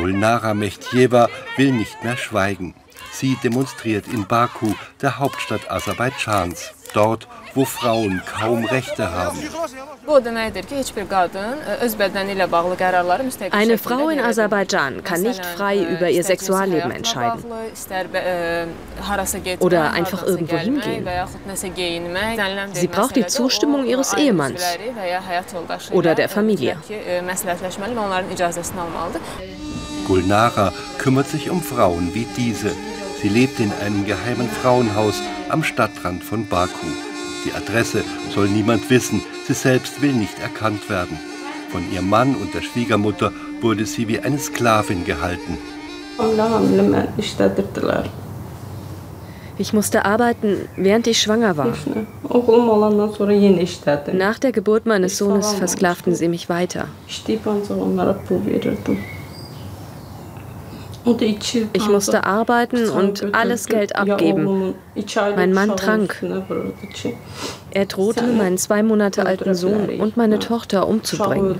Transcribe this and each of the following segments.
Gulnara Mechtjewa will nicht mehr schweigen. Sie demonstriert in Baku, der Hauptstadt Aserbaidschans, dort, wo Frauen kaum Rechte haben. Eine Frau in Aserbaidschan kann nicht frei über ihr Sexualleben entscheiden oder einfach irgendwo hingehen. Sie braucht die Zustimmung ihres Ehemanns oder der Familie. Gulnara kümmert sich um Frauen wie diese. Sie lebt in einem geheimen Frauenhaus am Stadtrand von Baku. Die Adresse soll niemand wissen, sie selbst will nicht erkannt werden. Von ihrem Mann und der Schwiegermutter wurde sie wie eine Sklavin gehalten. Ich musste arbeiten, während ich schwanger war. Nach der Geburt meines Sohnes versklavten sie mich weiter. Ich musste arbeiten und alles Geld abgeben. Mein Mann trank. Er drohte, meinen zwei Monate alten Sohn und meine Tochter umzubringen.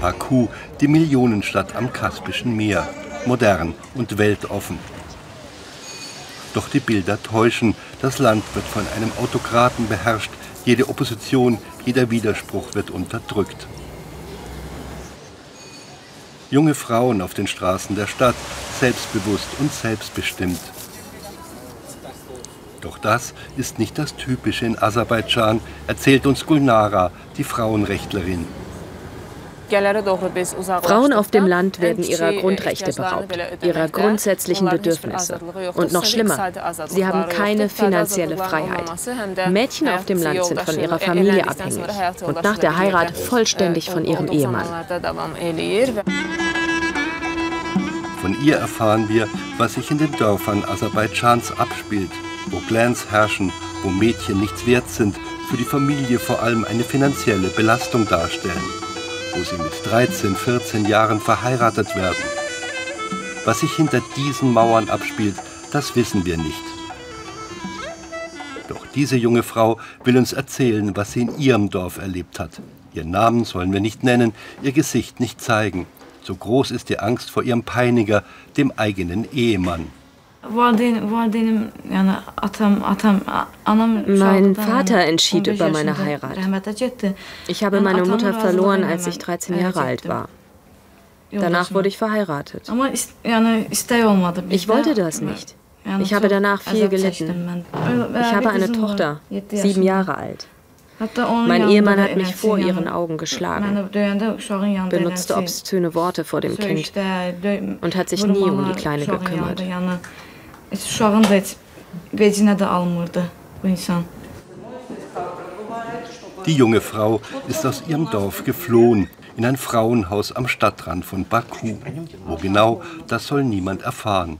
Baku, die Millionenstadt am Kaspischen Meer, modern und weltoffen. Doch die Bilder täuschen. Das Land wird von einem Autokraten beherrscht. Jede Opposition, jeder Widerspruch wird unterdrückt. Junge Frauen auf den Straßen der Stadt, selbstbewusst und selbstbestimmt. Doch das ist nicht das Typische in Aserbaidschan, erzählt uns Gulnara, die Frauenrechtlerin. Frauen auf dem Land werden ihrer Grundrechte beraubt, ihrer grundsätzlichen Bedürfnisse. Und noch schlimmer, sie haben keine finanzielle Freiheit. Mädchen auf dem Land sind von ihrer Familie abhängig und nach der Heirat vollständig von ihrem Ehemann. Von ihr erfahren wir, was sich in den Dörfern Aserbaidschans abspielt, wo Clans herrschen, wo Mädchen nichts wert sind, für die Familie vor allem eine finanzielle Belastung darstellen wo sie mit 13, 14 Jahren verheiratet werden. Was sich hinter diesen Mauern abspielt, das wissen wir nicht. Doch diese junge Frau will uns erzählen, was sie in ihrem Dorf erlebt hat. Ihren Namen sollen wir nicht nennen, ihr Gesicht nicht zeigen. So groß ist die Angst vor ihrem Peiniger, dem eigenen Ehemann. Mein Vater entschied über meine Heirat. Ich habe meine Mutter verloren, als ich 13 Jahre alt war. Danach wurde ich verheiratet. Ich wollte das nicht. Ich habe danach viel gelitten. Ich habe eine Tochter, sieben Jahre alt. Mein Ehemann hat mich vor ihren Augen geschlagen, benutzte obszöne Worte vor dem Kind und hat sich nie um die Kleine gekümmert. Uşağın da heç vecinə də almırdı bu insan. Die junge Frau ist aus ihrem Dorf geflohen in ein Frauenhaus am Stadtrand von Baku. Wo genau, das soll niemand erfahren.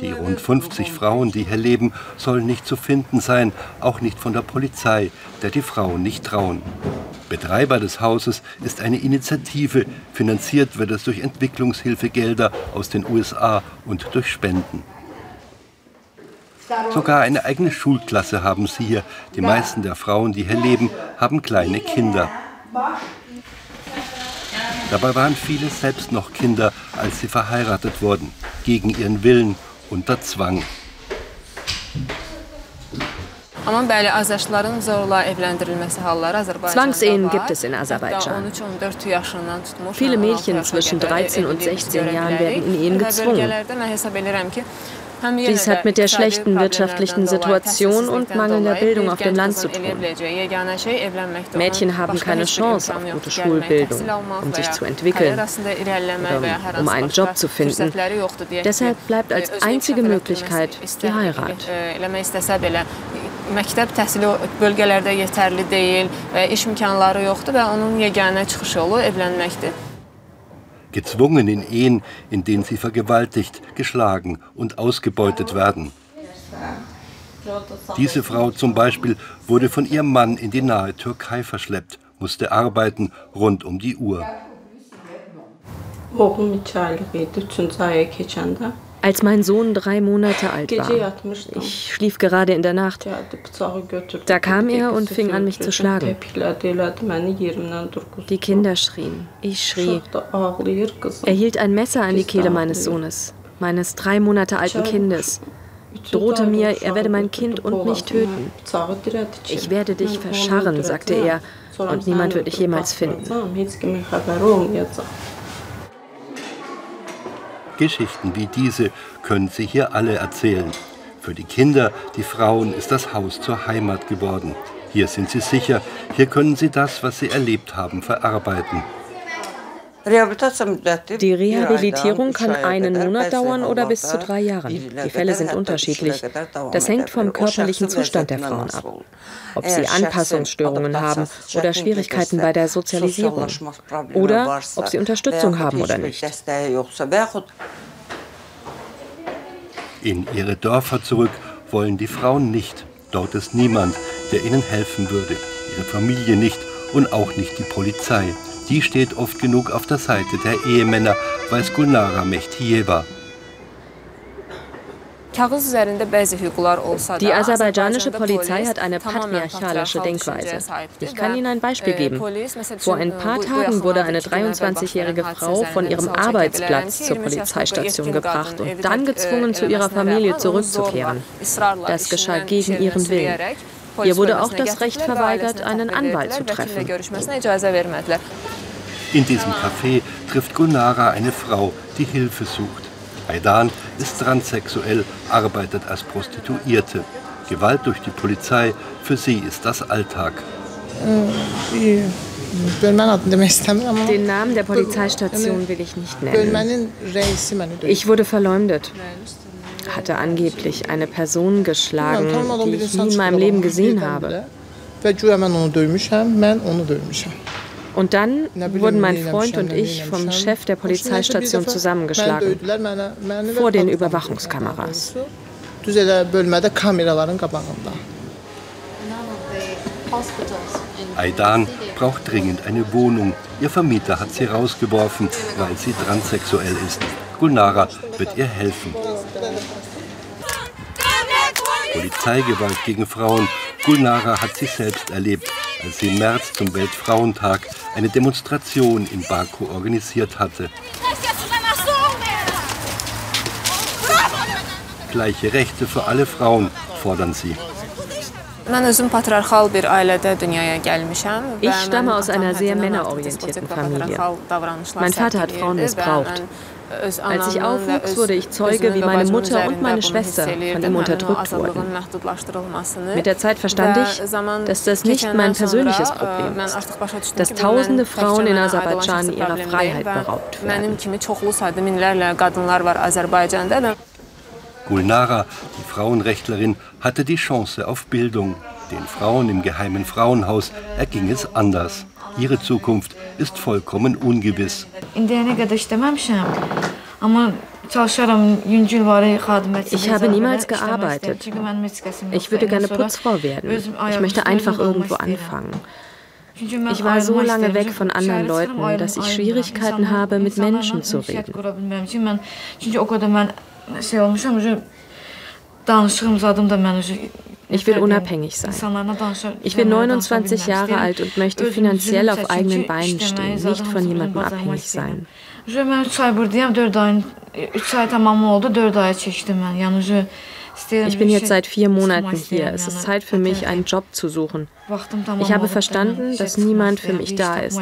Die rund 50 Frauen, die hier leben, sollen nicht zu finden sein, auch nicht von der Polizei, der die Frauen nicht trauen. Betreiber des Hauses ist eine Initiative, finanziert wird es durch Entwicklungshilfegelder aus den USA und durch Spenden. Sogar eine eigene Schulklasse haben sie hier. Die meisten der Frauen, die hier leben, haben kleine Kinder. Dabei waren viele selbst noch Kinder, als sie verheiratet wurden, gegen ihren Willen, unter Zwang. Zwangsehen gibt es in Aserbaidschan. Viele Mädchen zwischen 13 und 16 Jahren werden in Ehen gezwungen. Dies hat mit der schlechten wirtschaftlichen Situation und mangelnder Bildung auf dem Land zu tun. Mädchen haben keine Chance auf gute Schulbildung, um sich zu entwickeln oder um einen Job zu finden. Deshalb bleibt als einzige Möglichkeit die Heirat. məktəb təhsili bölgələrdə yetərli deyil və iş imkanları yoxdur və onun yeganə çıxış yolu evlənməkdir gezwungen in Ehen, in denen sie vergewaltigt, geschlagen und ausgebeutet werden. Diese Frau zum Beispiel wurde von ihrem Mann in die nahe Türkei verschleppt, musste arbeiten rund um die Uhr. Als mein Sohn drei Monate alt war, ich schlief gerade in der Nacht, da kam er und fing an, mich zu schlagen. Die Kinder schrien, ich schrie. Er hielt ein Messer an die Kehle meines Sohnes, meines drei Monate alten Kindes, drohte mir, er werde mein Kind und mich töten. Ich werde dich verscharren, sagte er, und niemand wird dich jemals finden. Geschichten wie diese können Sie hier alle erzählen. Für die Kinder, die Frauen ist das Haus zur Heimat geworden. Hier sind sie sicher, hier können sie das, was sie erlebt haben, verarbeiten. Die Rehabilitierung kann einen Monat dauern oder bis zu drei Jahren. Die Fälle sind unterschiedlich. Das hängt vom körperlichen Zustand der Frauen ab. Ob sie Anpassungsstörungen haben oder Schwierigkeiten bei der Sozialisierung. Oder ob sie Unterstützung haben oder nicht. In ihre Dörfer zurück wollen die Frauen nicht. Dort ist niemand, der ihnen helfen würde. Ihre Familie nicht und auch nicht die Polizei. Die steht oft genug auf der Seite der Ehemänner, weiß Gulnara Mehtieva. Die aserbaidschanische Polizei hat eine patriarchalische Denkweise. Ich kann Ihnen ein Beispiel geben. Vor ein paar Tagen wurde eine 23-jährige Frau von ihrem Arbeitsplatz zur Polizeistation gebracht und dann gezwungen, zu ihrer Familie zurückzukehren. Das geschah gegen ihren Willen. Ihr wurde auch das Recht verweigert, einen Anwalt zu treffen. In diesem Café trifft Gunara eine Frau, die Hilfe sucht. Aidan ist transsexuell, arbeitet als Prostituierte. Gewalt durch die Polizei, für sie ist das Alltag. Den Namen der Polizeistation will ich nicht nennen. Ich wurde verleumdet hatte angeblich eine Person geschlagen, die ich nie in meinem Leben gesehen habe. Und dann wurden mein Freund und ich vom Chef der Polizeistation zusammengeschlagen, vor den Überwachungskameras. Aidan braucht dringend eine Wohnung. Ihr Vermieter hat sie rausgeworfen, weil sie transsexuell ist. Gulnara wird ihr helfen. Polizeigewalt gegen Frauen. Gulnara hat sich selbst erlebt, als sie im März zum Weltfrauentag eine Demonstration in Baku organisiert hatte. Gleiche Rechte für alle Frauen fordern sie. Ich stamme aus einer sehr männerorientierten Familie. Mein Vater hat Frauen missbraucht. Als ich aufwuchs, wurde ich Zeuge, wie meine Mutter und meine Schwester von ihm unterdrückt wurden. Mit der Zeit verstand ich, dass das nicht mein persönliches Problem ist, dass tausende Frauen in Aserbaidschan ihrer Freiheit beraubt werden. Gulnara, die Frauenrechtlerin, hatte die Chance auf Bildung. Den Frauen im geheimen Frauenhaus erging es anders. Ihre Zukunft ist vollkommen ungewiss. Ich habe niemals gearbeitet. Ich würde gerne Putzfrau werden. Ich möchte einfach irgendwo anfangen. Ich war so lange weg von anderen Leuten, dass ich Schwierigkeiten habe, mit Menschen zu reden. Ich will unabhängig sein. Ich bin 29 Jahre alt und möchte finanziell auf eigenen Beinen stehen, nicht von jemandem abhängig sein. Ich bin jetzt seit vier Monaten hier. Es ist Zeit für mich, einen Job zu suchen. Ich habe verstanden, dass niemand für mich da ist.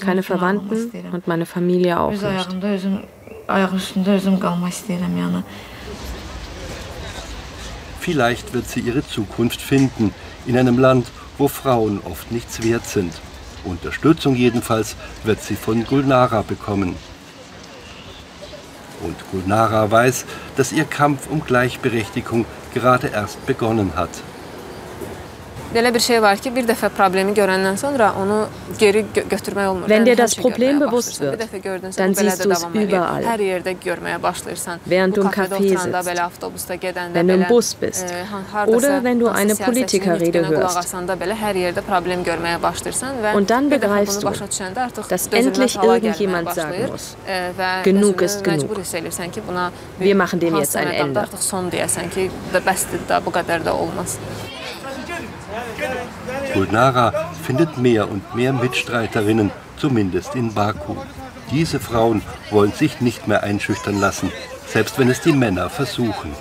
Keine Verwandten und meine Familie auch nicht. Vielleicht wird sie ihre Zukunft finden in einem Land, wo Frauen oft nichts wert sind. Unterstützung jedenfalls wird sie von Gulnara bekommen. Und Gulnara weiß, dass ihr Kampf um Gleichberechtigung gerade erst begonnen hat. Belə bir şey var ki, bir dəfə problemi görəndən sonra onu geri gö götürmək olmur. Wenn dir das Problem bewusst wird, dann siehst du es überall. Hər yerdə görməyə başlayırsan. Während du im Café sitzt, belə, avtobusda gedəndə wenn du im Bus bist oder wenn du eine Politikerrede hörst. Belə hər yerdə problem görməyə başlayırsan və Und dann begreifst du, dass endlich irgendjemand sagen muss, genug ist genug. Wir machen dem jetzt ein Ende. Artıq son deyəsən ki, bəsdir da, bu qədər də olmaz. Gulnara findet mehr und mehr Mitstreiterinnen, zumindest in Baku. Diese Frauen wollen sich nicht mehr einschüchtern lassen, selbst wenn es die Männer versuchen.